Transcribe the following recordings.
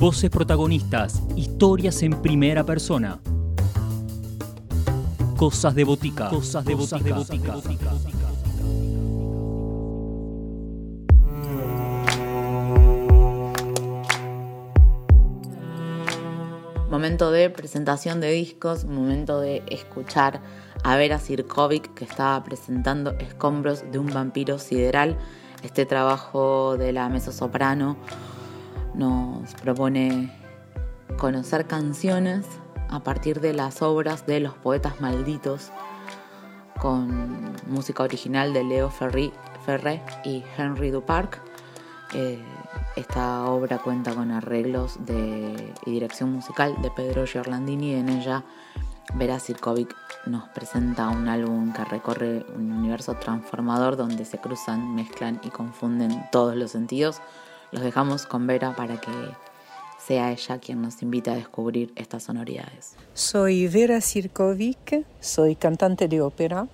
Voces protagonistas, historias en primera persona. Cosas de botica. Cosas de botica. Momento de presentación de discos, momento de escuchar a Vera Sirkovic que estaba presentando Escombros de un vampiro sideral, este trabajo de la mezzosoprano nos propone conocer canciones a partir de las obras de los poetas malditos con música original de Leo Ferré y Henry Duparc. Eh, esta obra cuenta con arreglos de, y dirección musical de Pedro Giorlandini. En ella, Vera Sirkovic nos presenta un álbum que recorre un universo transformador donde se cruzan, mezclan y confunden todos los sentidos los dejamos con Vera para que sea ella quien nos invite a descubrir estas sonoridades. Soy Vera Sirkovic, soy cantante de ópera.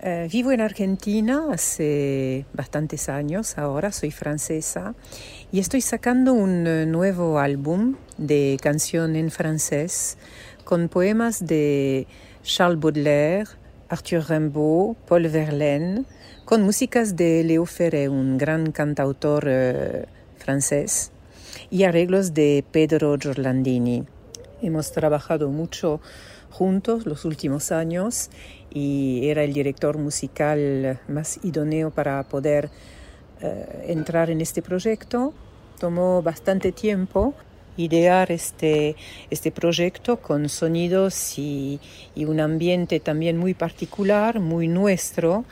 Eh, vivo en Argentina hace bastantes años, ahora soy francesa y estoy sacando un eh, nuevo álbum de canción en francés con poemas de Charles Baudelaire, Arthur Rimbaud, Paul Verlaine, con músicas de Léo Ferré, un gran cantautor eh, francés, y arreglos de Pedro Giorlandini. Hemos trabajado mucho juntos los últimos años y era el director musical más idóneo para poder eh, entrar en este proyecto. Tomó bastante tiempo idear este, este proyecto con sonidos y, un ambiente también muy particular, muy nuestro.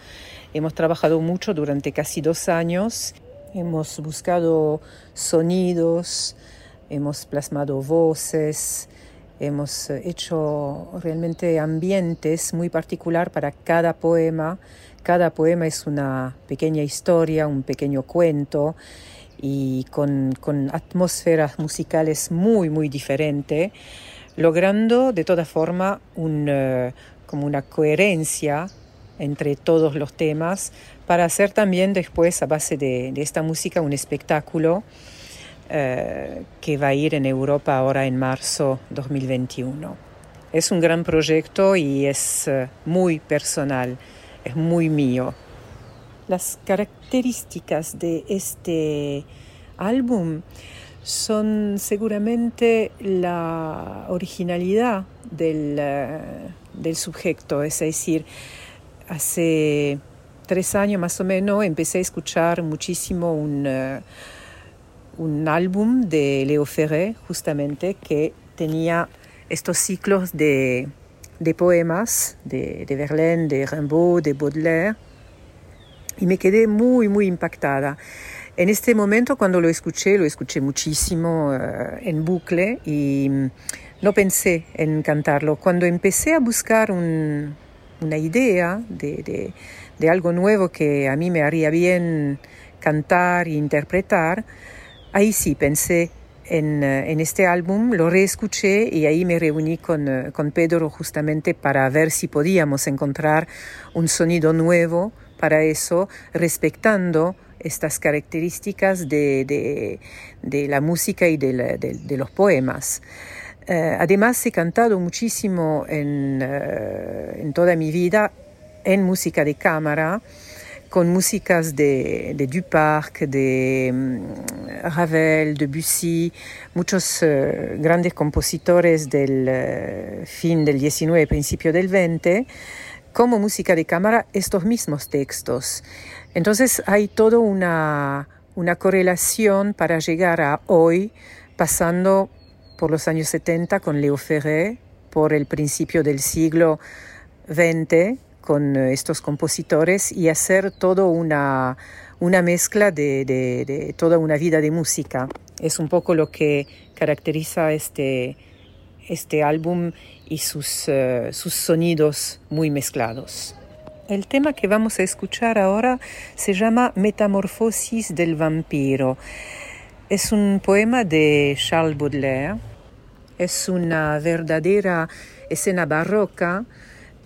Hemos trabajado mucho durante casi dos años, hemos buscado sonidos, hemos plasmado voces, hemos hecho realmente ambientes muy particular para cada poema. Cada poema es una pequeña historia, un pequeño cuento y con, con atmósferas musicales muy, muy diferentes, logrando de toda forma un, eh, como una coherencia entre todos los temas para hacer también después a base de, esta música un espectáculo eh, que va a ir en Europa ahora en marzo 2021. Es un gran proyecto y es eh, muy personal, es muy mío. Las características de este álbum son seguramente la originalidad del, eh, del sujeto, es decir, hace tres años más o menos empecé a escuchar muchísimo un, eh, un álbum de Leo Ferré, justamente, que tenía estos ciclos de, de poemas de, de, Verlaine, de Rimbaud, de Baudelaire, y me quedé muy, muy impactada. En este momento, cuando lo escuché, lo escuché muchísimo eh, en bucle y no pensé en cantarlo. Cuando empecé a buscar un, una idea de, de, algo nuevo que a mí me haría bien cantar e interpretar, ahí sí pensé en, eh, en, este álbum, lo reescuché y ahí me reuní con, eh, con, Pedro justamente para ver si podíamos encontrar un sonido nuevo para eso, respetando estas características de, de, de la música y de los poemas. Eh, además, he cantado muchísimo en, eh, en, toda mi vida en música de cámara, con músicas de, de Duparc, de um, Ravel, Debussy, muchos uh, grandes compositores del fin del 19, principio del 20, como música de cámara estos mismos textos. Entonces hay toda una, una correlación para llegar a hoy, pasando por los años 70 con Leo Ferré, por el principio del siglo XX con eh, estos compositores y hacer todo una, una mezcla de, de, toda una vida de música. Es un poco lo que caracteriza este, este álbum y sus, uh, sus sonidos muy mezclados. El tema que vamos a escuchar ahora se llama Metamorfosis del vampiro. Es un poema de Charles Baudelaire. Es una verdadera escena barroca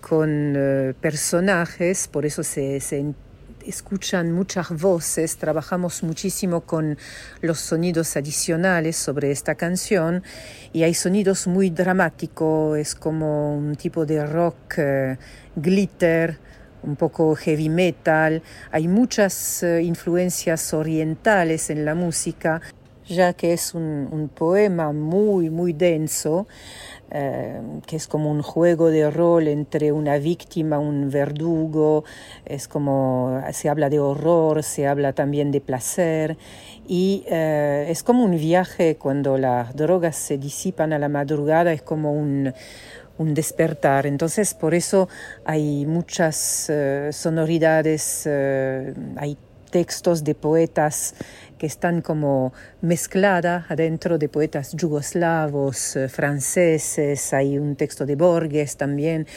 con uh, personajes, por eso se, se, escuchan muchas voces, trabajamos muchísimo con los sonidos adicionales sobre esta canción y hay sonidos muy dramáticos, es como un tipo de rock eh, glitter, un poco heavy metal, hay muchas eh, influencias orientales en la música, ya que es un, un poema muy, muy denso. Eh, que es como un juego de rol entre una víctima, un verdugo, es como se habla de horror, se habla también de placer y eh, es como un viaje cuando las drogas se disipan a la madrugada, es como un, un despertar. Entonces por eso hay muchas eh, sonoridades, hay textos de poetas que están como mezcladas adentro de poetas yugoslavos, eh, franceses, hay un texto de Borges también.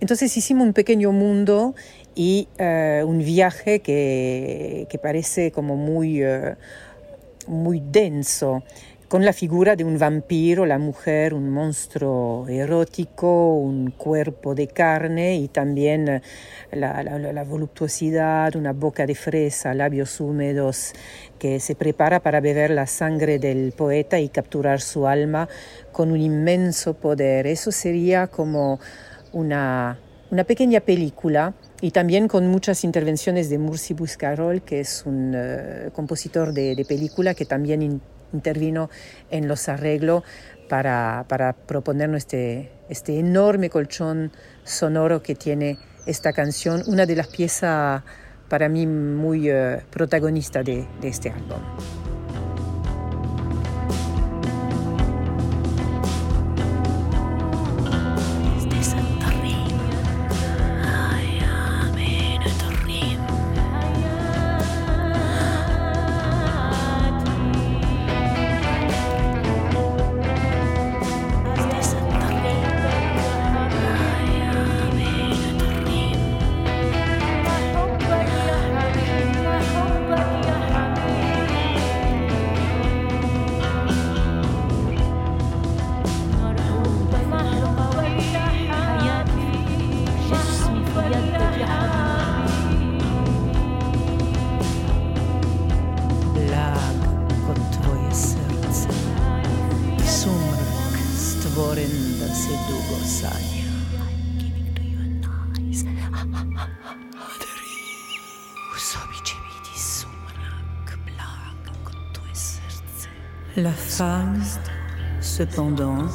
Entonces hicimos un pequeño mundo y eh, un viaje que, que, parece como muy, uh, muy denso con la figura de un vampiro, la mujer, un monstruo erótico, un cuerpo de carne y también eh, la, voluptuosidad, una boca de fresa, labios húmedos que se prepara para beber la sangre del poeta y capturar su alma con un inmenso poder. Eso sería como una, una pequeña película y también con muchas intervenciones de Mursi Buscarol, que es un uh, compositor de, de, película que también intervino en los arreglos para, para proponernos este, este enorme colchón sonoro que tiene esta canción, una de las piezas para mí muy uh, protagonista de, de este álbum. La femme, cependant,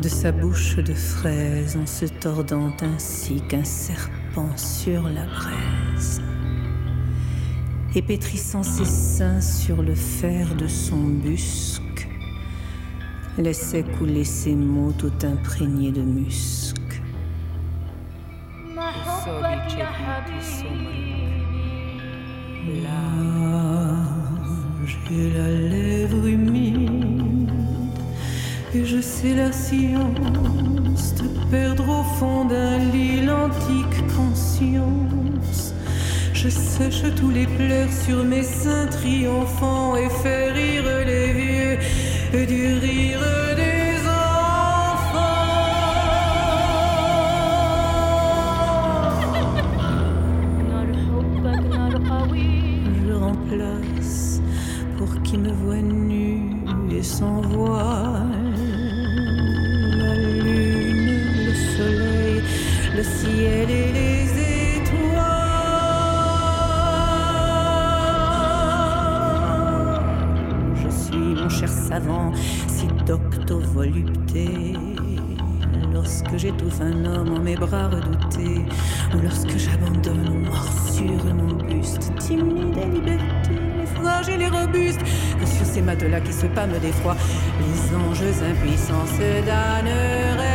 de sa bouche de fraise en se tordant ainsi qu'un serpent sur la braise, et pétrissant ses seins sur le fer de son busc, laissait couler ses mots tout imprégnés de musc. J'ai la lèvre humide et je sais la science de perdre au fond d'un lit l'antique conscience. Je sèche tous les pleurs sur mes seins triomphants et fais rire les vieux et du rire des Lorsque j'étouffe un homme en mes bras redoutés, ou lorsque j'abandonne aux morsures mon buste, timide et liberté fragiles et robustes, que sur ces matelas qui se pâment d'effroi, les anges impuissants se damneraient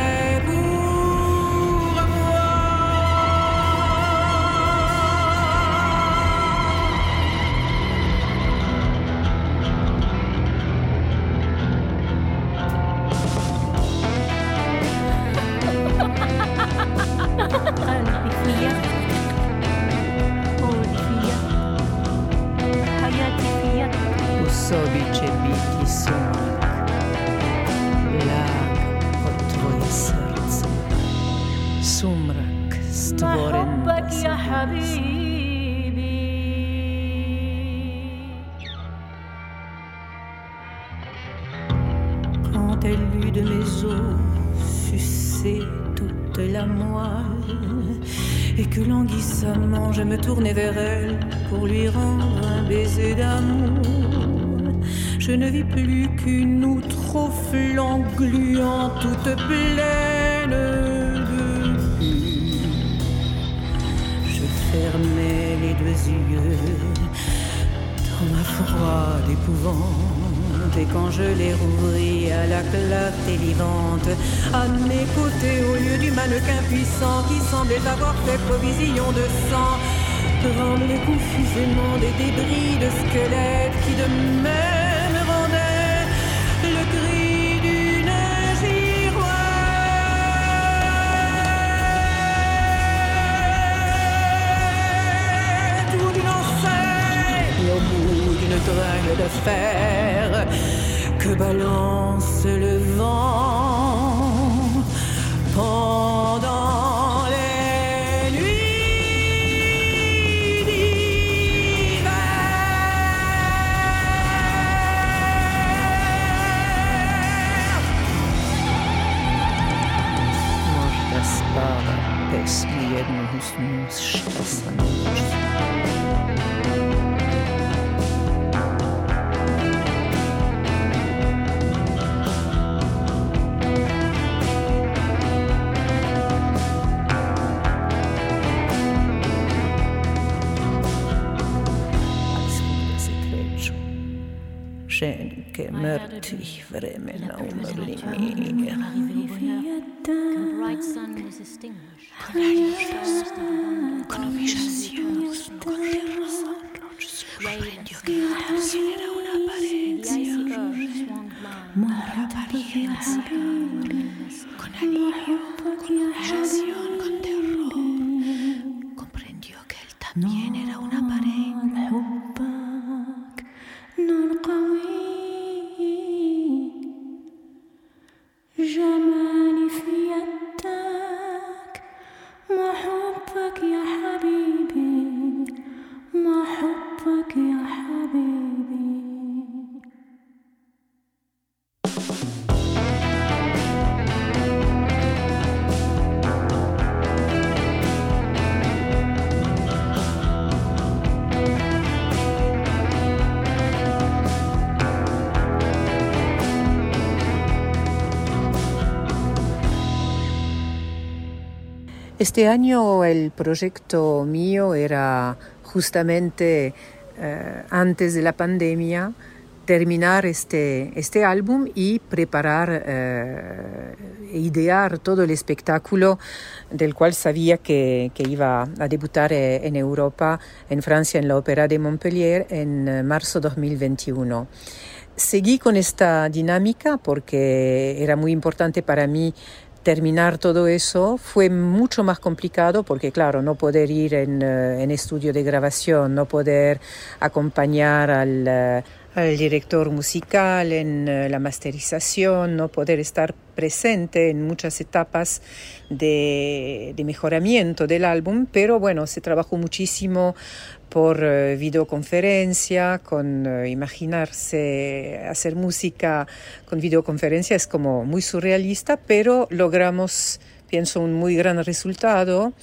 Et quand je les rouvris à la clarté vivante, à mes côtés, au lieu du mannequin puissant qui semblait avoir fait provision de sang, tremblaient confusément des débris de squelettes qui de de fer que balance le vent pendant les nuits d'hiver. Ženke mrtvih vremena umrli mir. The icy earth swung blind. Comprendió que él también era una pared. نور قوي جمالي في يدك ما حبك يا حبيبي ما حبك يا حبيبي. Este año el proyecto mío era justamente eh, antes de la pandemia terminar este, este álbum y preparar, eh, e idear todo el espectáculo del cual sabía que, que iba a debutar eh, en Europa, en Francia, en la Ópera de Montpellier en eh, marzo 2021. Seguí con esta dinámica porque era muy importante para mí terminar todo eso fue mucho más complicado porque, claro, no poder ir en, eh, en estudio de grabación, no poder acompañar al, eh, al director musical en eh, la masterización, no poder estar presente en muchas etapas de, de mejoramiento del álbum, pero bueno, se trabajó muchísimo por eh, videoconferencia, con eh, imaginarse hacer música con videoconferencia es como muy surrealista, pero logramos, pienso, un muy gran resultado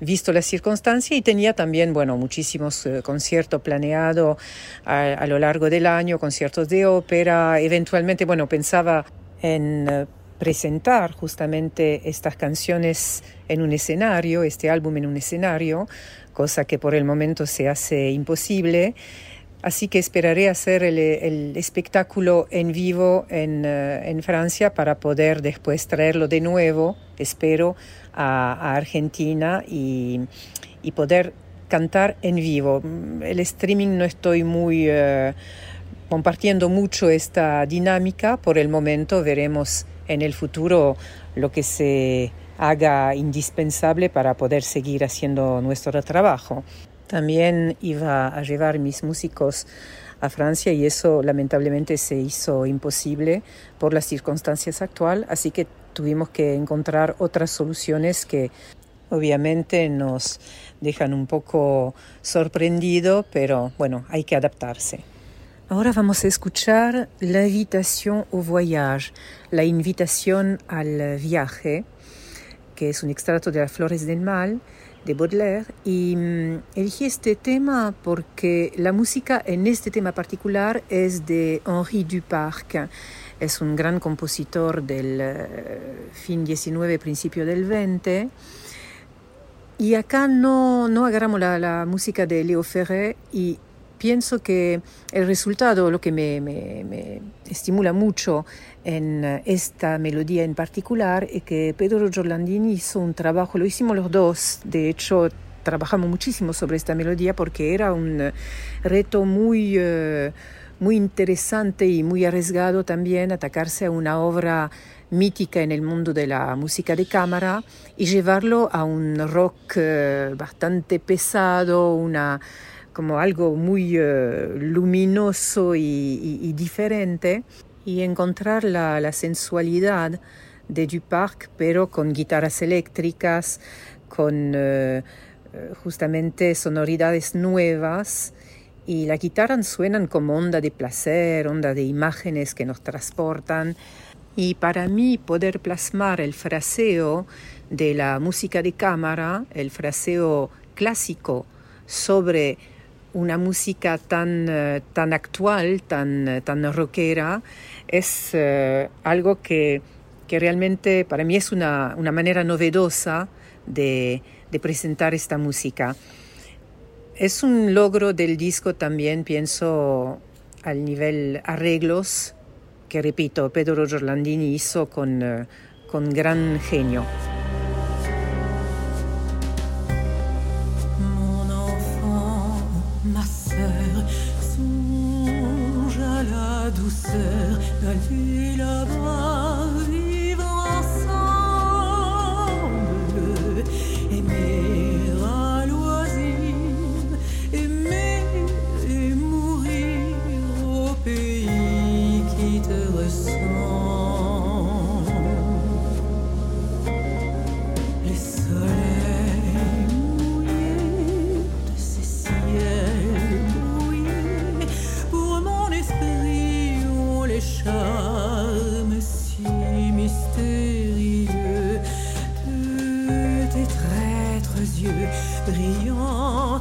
visto la circunstancia y tenía también, bueno, muchísimos eh, conciertos planeados a, lo largo del año, conciertos de ópera, eventualmente, bueno, pensaba en eh, presentar justamente estas canciones en un escenario, este álbum en un escenario, cosa que por el momento se hace imposible. Así que esperaré hacer el, el espectáculo en vivo en, eh, en Francia para poder después traerlo de nuevo, espero, a, a Argentina y, y poder cantar en vivo. El streaming no estoy muy eh, compartiendo mucho esta dinámica por el momento. Veremos en el futuro lo que se haga indispensable para poder seguir haciendo nuestro trabajo. También iba a llevar mis músicos a Francia y eso lamentablemente se hizo imposible por las circunstancias actuales, así que tuvimos que encontrar otras soluciones que obviamente nos dejan un poco sorprendido, pero bueno, hay que adaptarse. Ahora vamos a escuchar la invitación au voyage, la invitación al viaje, que es un extracto de las Flores del Mal de Baudelaire. Y mm, elegí este tema porque la música en este tema particular es de Henri Duparc. Es un gran compositor del eh, fin 19, principio del 20. Y acá no, no agarramos la, música de Leo Ferré pienso que el resultado, lo que me, estimula mucho en esta melodía en particular, es que Pedro Giorlandini hizo un trabajo, lo hicimos los dos, de hecho trabajamos muchísimo sobre esta melodía porque era un reto muy... Uh, muy interesante y muy arriesgado también atacarse a una obra mítica en el mundo de la música de cámara y llevarlo a un rock uh, bastante pesado, una como algo muy uh, luminoso y, diferente y encontrar la, sensualidad de Duparc pero con guitarras eléctricas, con uh, justamente sonoridades nuevas y la guitarra suenan como onda de placer, onda de imágenes que nos transportan y para mí poder plasmar el fraseo de la música de cámara, el fraseo clásico sobre una música tan, uh, tan actual, tan, uh, tan rockera, es uh, algo que, que, realmente para mí es una, una manera novedosa de, de, presentar esta música. Es un logro del disco también, pienso, al nivel arreglos, que repito, Pedro Giorlandini hizo con, con gran genio. Tes traîtres yeux brillants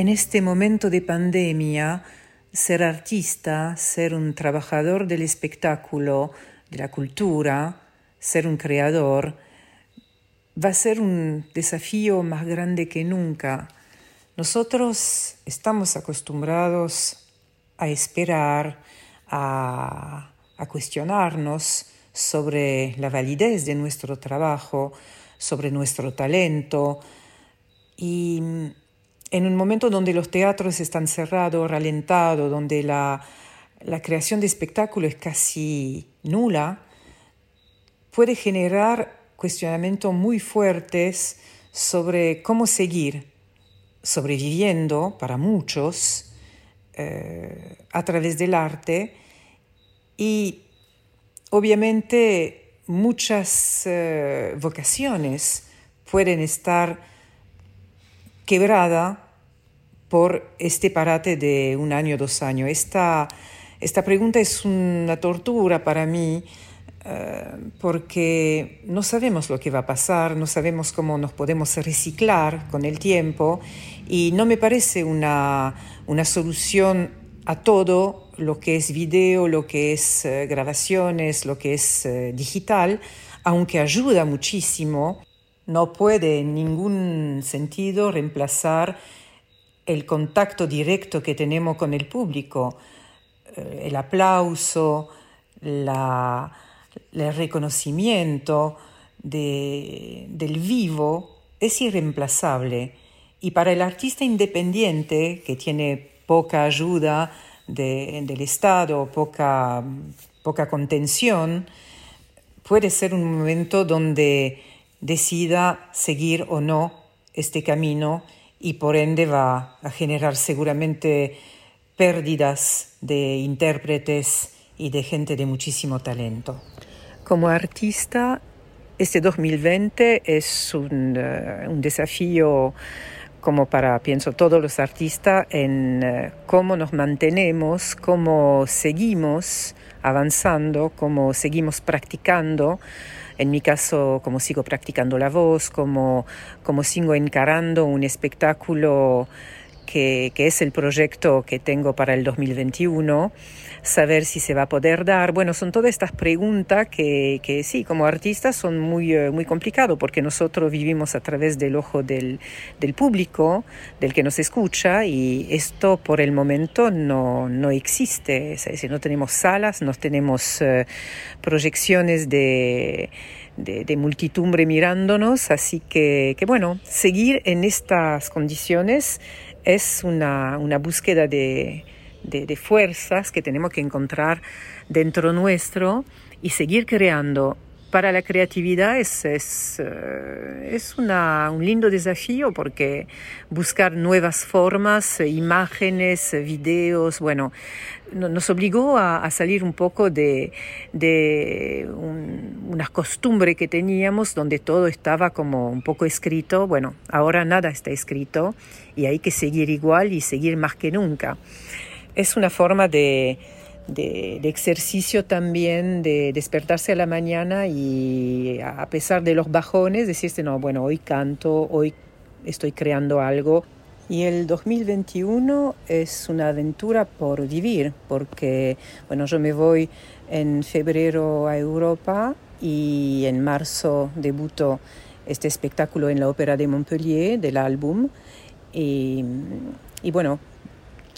En este momento de pandemia, ser artista, ser un trabajador del espectáculo, de la cultura, ser un creador, va a ser un desafío más grande que nunca. Nosotros estamos acostumbrados a esperar, a, cuestionarnos sobre la validez de nuestro trabajo, sobre nuestro talento. Y en un momento donde los teatros están cerrados, ralentados, donde la, creación de espectáculo es casi nula, puede generar cuestionamientos muy fuertes sobre cómo seguir sobreviviendo para muchos eh, a través del arte. Y obviamente muchas eh, vocaciones pueden estar quebradas por este parate de un año, dos años. Esta, esta pregunta es una tortura para mí eh, porque no sabemos lo que va a pasar, no sabemos cómo nos podemos reciclar con el tiempo y no me parece una, una solución a todo lo que es video, lo que es eh, grabaciones, lo que es eh, digital, aunque ayuda muchísimo, no puede en ningún sentido reemplazar el contacto directo que tenemos con el público, eh, el aplauso, la, el reconocimiento de, del vivo es irreemplazable. Y para el artista independiente, que tiene poca ayuda de, del Estado, poca, poca contención, puede ser un momento donde decida seguir o no este camino y por ende va a generar seguramente pérdidas de intérpretes y de gente de muchísimo talento. Como artista, este 2020 es un, uh, un desafío como para, pienso, todos los artistas en uh, cómo nos mantenemos, cómo seguimos avanzando, cómo seguimos practicando. En mi caso, cómo sigo practicando la voz, cómo, cómo sigo encarando un espectáculo que, es el proyecto que tengo para el 2021, saber si se va a poder dar. Bueno, son todas estas preguntas que, que sí, como artistas son muy, uh, muy complicadas porque nosotros vivimos a través del ojo del, del, público, del que nos escucha y esto por el momento no, no existe. Es decir, no tenemos salas, no tenemos uh, proyecciones de... De, de, multitumbre mirándonos, así que, que, bueno, seguir en estas condiciones es una, una búsqueda de, de, de, fuerzas que tenemos que encontrar dentro nuestro y seguir creando. Para la creatividad es, es, es una, un lindo desafío porque buscar nuevas formas, imágenes, videos, bueno, nos obligó a, salir un poco de, de un, una costumbre que teníamos donde todo estaba como un poco escrito. Bueno, ahora nada está escrito y hay que seguir igual y seguir más que nunca. Es una forma de, de, de, ejercicio también, de despertarse a la mañana y a pesar de los bajones, decirse, no, bueno, hoy canto, hoy estoy creando algo. Y el 2021 es una aventura por vivir, porque, bueno, yo me voy en febrero a Europa y en marzo debuto este espectáculo en la Ópera de Montpellier del álbum. Y, y bueno,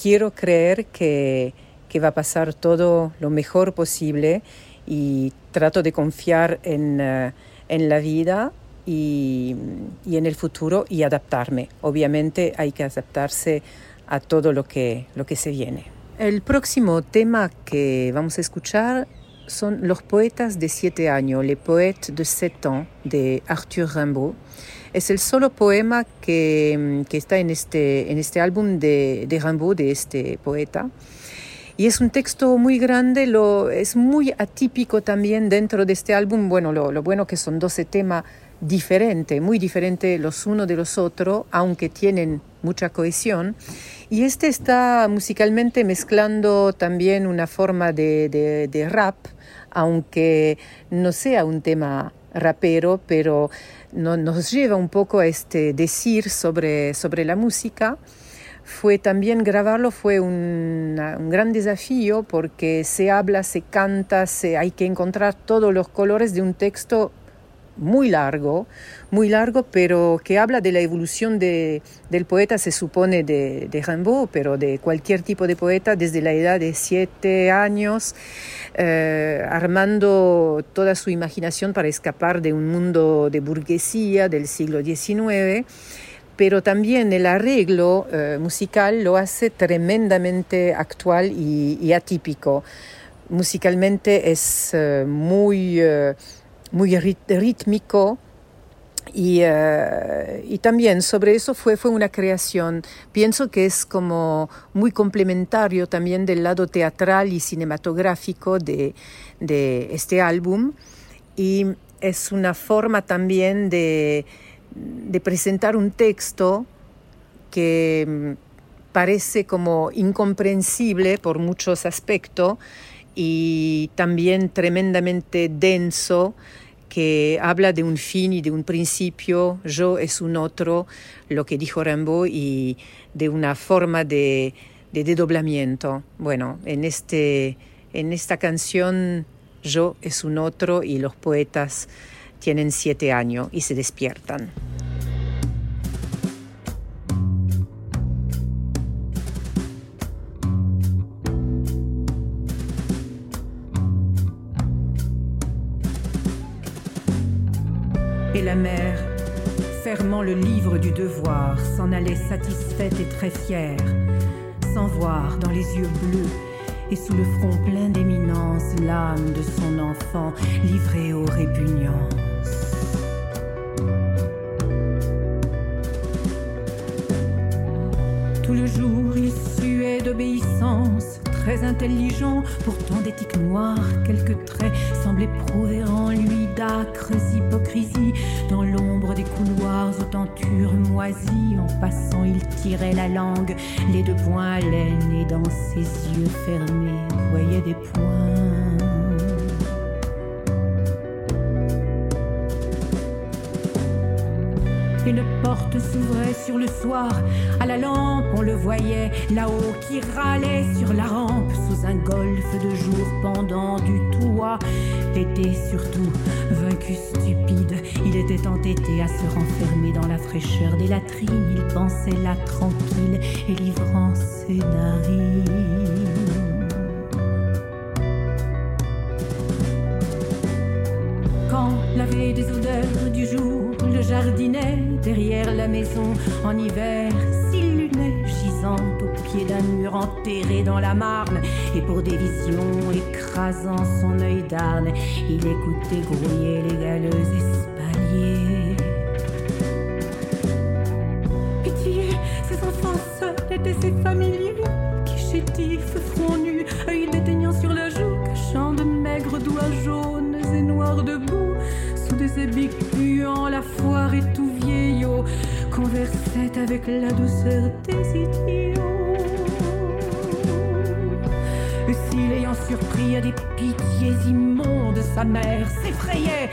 quiero creer que, que, va a pasar todo lo mejor posible y trato de confiar en, uh, en la vida y, y, en el futuro y adaptarme. Obviamente hay que adaptarse a todo lo que, lo que se viene. El próximo tema que vamos a escuchar son Los poetas de siete años, Les poètes de sept ans, de Arthur Rimbaud. Es el solo poema que, que está en este, en este álbum de, de, Rimbaud, de este poeta. Y es un texto muy grande, lo, es muy atípico también dentro de este álbum. Bueno, lo, lo bueno que son 12 temas diferentes, muy diferentes los unos de los otros, aunque tienen mucha cohesión. Y este está musicalmente mezclando también una forma de, de, de rap, aunque no sea un tema rapero, pero no, nos lleva un poco a este decir sobre, sobre la música. Fue también grabarlo fue un, gran desafío porque se habla, se canta, se, hay que encontrar todos los colores de un texto muy largo, muy largo, pero que habla de la evolución de, del poeta, se supone de, de, Rimbaud, pero de cualquier tipo de poeta, desde la edad de siete años, eh, armando toda su imaginación para escapar de un mundo de burguesía del siglo XIX pero también el arreglo eh, musical lo hace tremendamente actual y, atípico. Musicalmente es eh, muy, eh, muy rítmico y, y, también sobre eso fue, fue una creación. Pienso que es como muy complementario también del lado teatral y cinematográfico de, de este álbum y es una forma también de de presentar un texto que mm, parece como incomprensible por muchos aspectos y también tremendamente denso que habla de un fin y de un principio, yo es un otro, lo que dijo Rimbaud, y de una forma de, de. Bueno, en, este, en esta canción yo es un otro y los poetas tienen siete años y se despiertan. Et la mère, fermant le livre du devoir, s'en allait satisfaite et très fière, sans voir dans les yeux bleus et sous le front plein d'éminence l'âme de son enfant livrée aux répugnances. Le jour, il suait d'obéissance, très intelligent, pourtant d'éthique noire, quelques traits semblaient prouver en lui d'âcres hypocrisies. Dans l'ombre des couloirs aux tentures moisies, en passant, il tirait la langue, les deux poings à laine, et dans ses yeux fermés, voyait des points. Une porte s'ouvrait sur le soir, à la lampe on le voyait là-haut qui râlait sur la rampe sous un golfe de jour pendant du toit. L'été surtout, vaincu stupide, il était entêté à se renfermer dans la fraîcheur des latrines. Il pensait là tranquille et livrant ses narines. Quand laver des odeurs du jour, derrière la maison en hiver s'illuminait gisant au pied d'un mur enterré dans la marne. Et pour des visions écrasant son œil d'arne il écoutait grouiller les galeux espaliers. Pitié ces enfants seuls étaient ces familiers qui chétifs front nu œil déteignant sur la joue cachant de maigres doigts jaunes et noirs debout sous des habits puants la foire et tout vieillot conversait avec la douceur des idiots. Et si l'ayant surpris à des pitiés immondes, sa mère s'effrayait,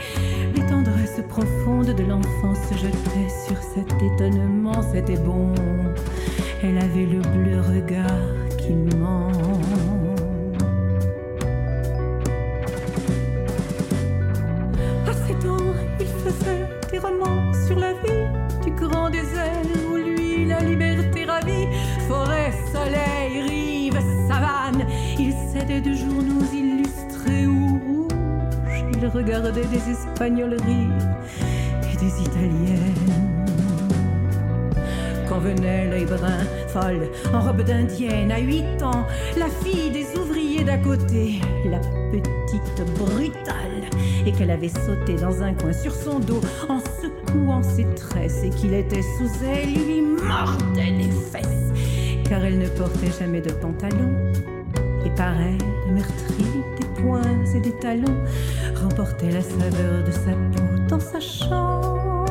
les tendresses profondes de l'enfant se jetaient sur cet étonnement, c'était bon. Elle avait le bleu regard qui ment. Regardait des Espagnols rire et des Italiennes. Quand venait l'œil brun, folle, en robe d'indienne, à huit ans, la fille des ouvriers d'à côté, la petite brutale, et qu'elle avait sauté dans un coin sur son dos en secouant ses tresses, et qu'il était sous elle, lui mordait les fesses, car elle ne portait jamais de pantalon. Et pareil, meurtrie, des poings et des talons remportait la saveur de sa peau dans sa chambre.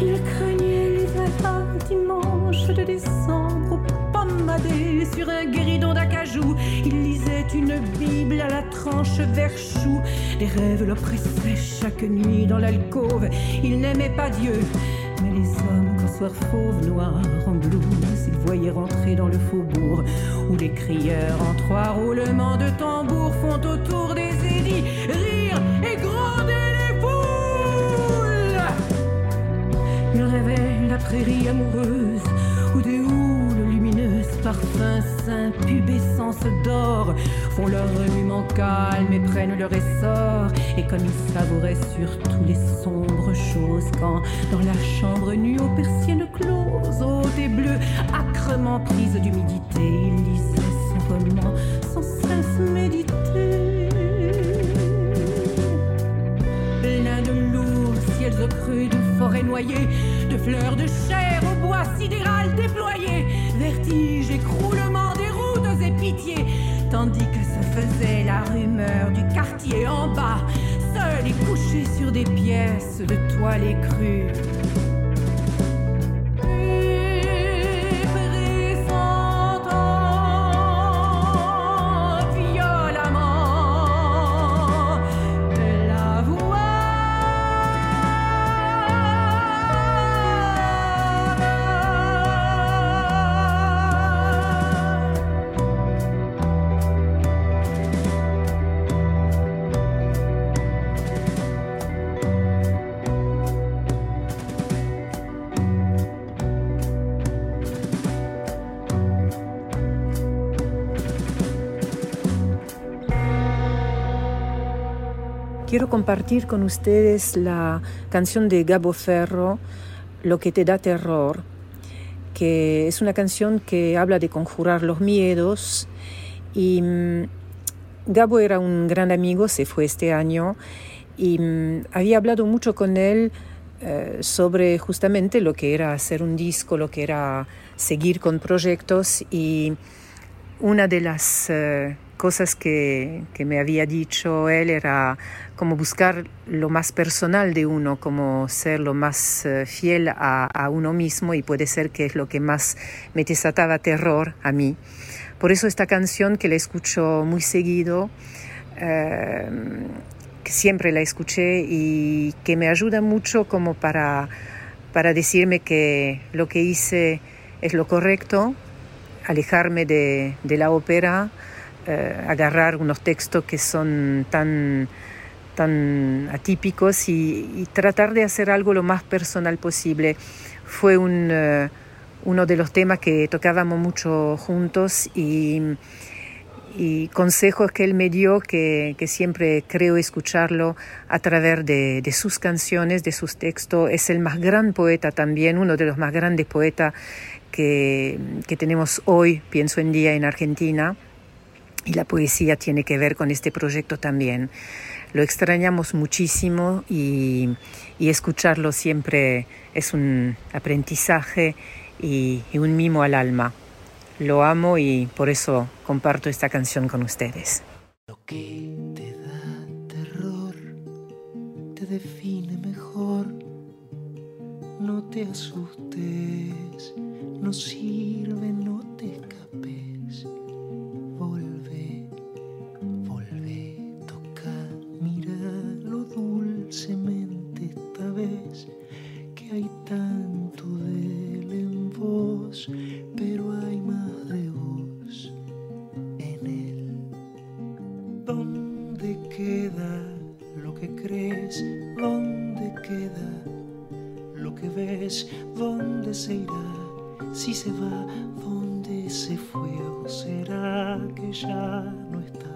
Il craignait les dimanche de décembre, pommadé sur un guéridon d'acajou. Il lisait une Bible à la tranche vert chou. Des rêves l'oppressaient chaque nuit dans l'alcôve. Il n'aimait pas Dieu, soir fauve, noir, en blouse, il voyait rentrer dans le faubourg, où les crieurs en trois roulements de tambour font autour des édits rire et gronder les foules. Il rêvait la prairie amoureuse, où des houles lumineuses, parfums saints, pubescence d'or, font leur remuement calme et prennent leur essor. Et comme il savourait surtout les sombres choses, quand dans la chambre nue aux persiennes closes, haute et bleue, âcrement prise d'humidité, il lisait son roman sans cesse méditer plein de lourds ciels crus, de forêts noyées, de fleurs de chair au bois sidéral déployé, vertige, écroulement des routes et pitié, tandis que se faisait la rumeur du quartier en bas, seul et couché sur des pièces de toile écrue. Quiero compartir con ustedes la canción de Gabo Ferro, Lo que te da terror, que es una canción que habla de conjurar los miedos. Y mm, Gabo era un gran amigo, se fue este año, y mm, había hablado mucho con él eh, sobre justamente lo que era hacer un disco, lo que era seguir con proyectos y una de las eh, cosas que, que me había dicho él era como buscar lo más personal de uno, como ser lo más eh, fiel a, a uno mismo y puede ser que es lo que más me desataba terror a mí. Por eso esta canción que la escucho muy seguido, eh, que siempre la escuché y que me ayuda mucho como para, para decirme que lo que hice es lo correcto, alejarme de, de la ópera, eh, agarrar unos textos que son tan, tan atípicos y, tratar de hacer algo lo más personal posible. Fue eh, uno de los temas que tocábamos mucho juntos y, y consejos que él me dio que, siempre creo escucharlo a través de, de, sus canciones, de sus textos. Es el más gran poeta también, uno de los más grandes poetas que, que tenemos hoy, pienso en día, en Argentina. Y la poesía tiene que ver con este proyecto también. Lo extrañamos muchísimo y, escucharlo siempre es un aprendizaje y, y un mimo al alma. Lo amo y por eso comparto esta canción con ustedes. Lo que te da terror te define mejor. No te asustes, no sirve, no Hay tanto de él en vos, pero hay más de vos en él. ¿Dónde queda lo que crees? ¿Dónde queda lo que ves? ¿Dónde se irá? Si se va, ¿dónde se fue? ¿O será que ya no está?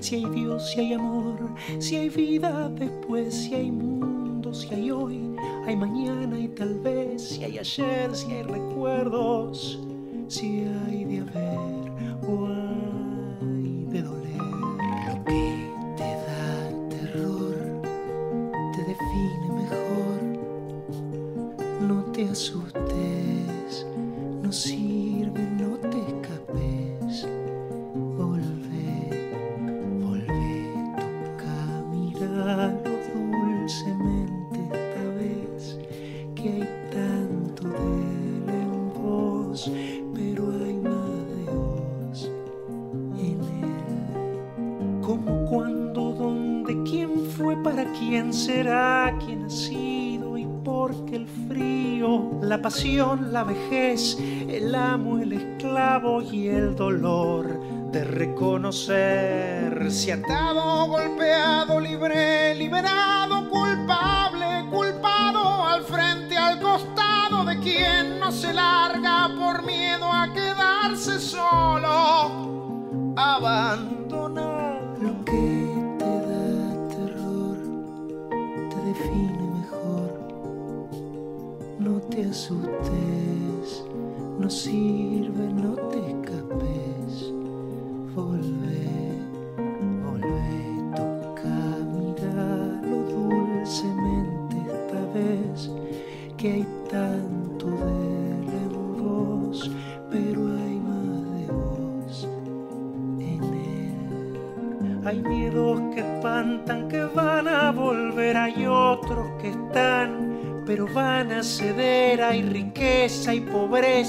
Si hay Dios, si hay amor, si hay vida después, si hay mundo, si hay hoy, hay mañana y tal vez, si hay ayer, si hay recuerdos, si hay de haber o la vejez, el amo, el esclavo y el dolor de reconocer. Si atado, golpeado, libre, liberado,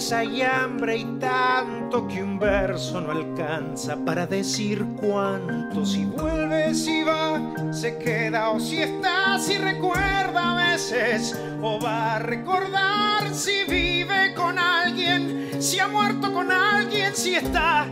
pobreza y hambre y tanto que un verso no alcanza para decir cuánto. Si vuelve, si va, se queda o si está, si recuerda a veces o va a recordar si vive con alguien, si ha muerto con alguien, si está.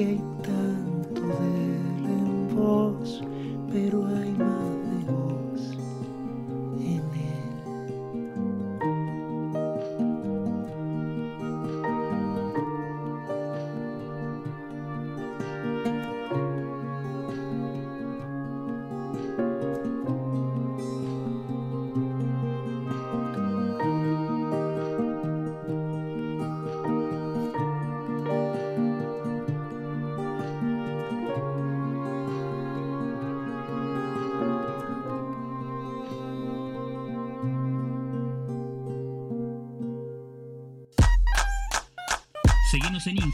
Que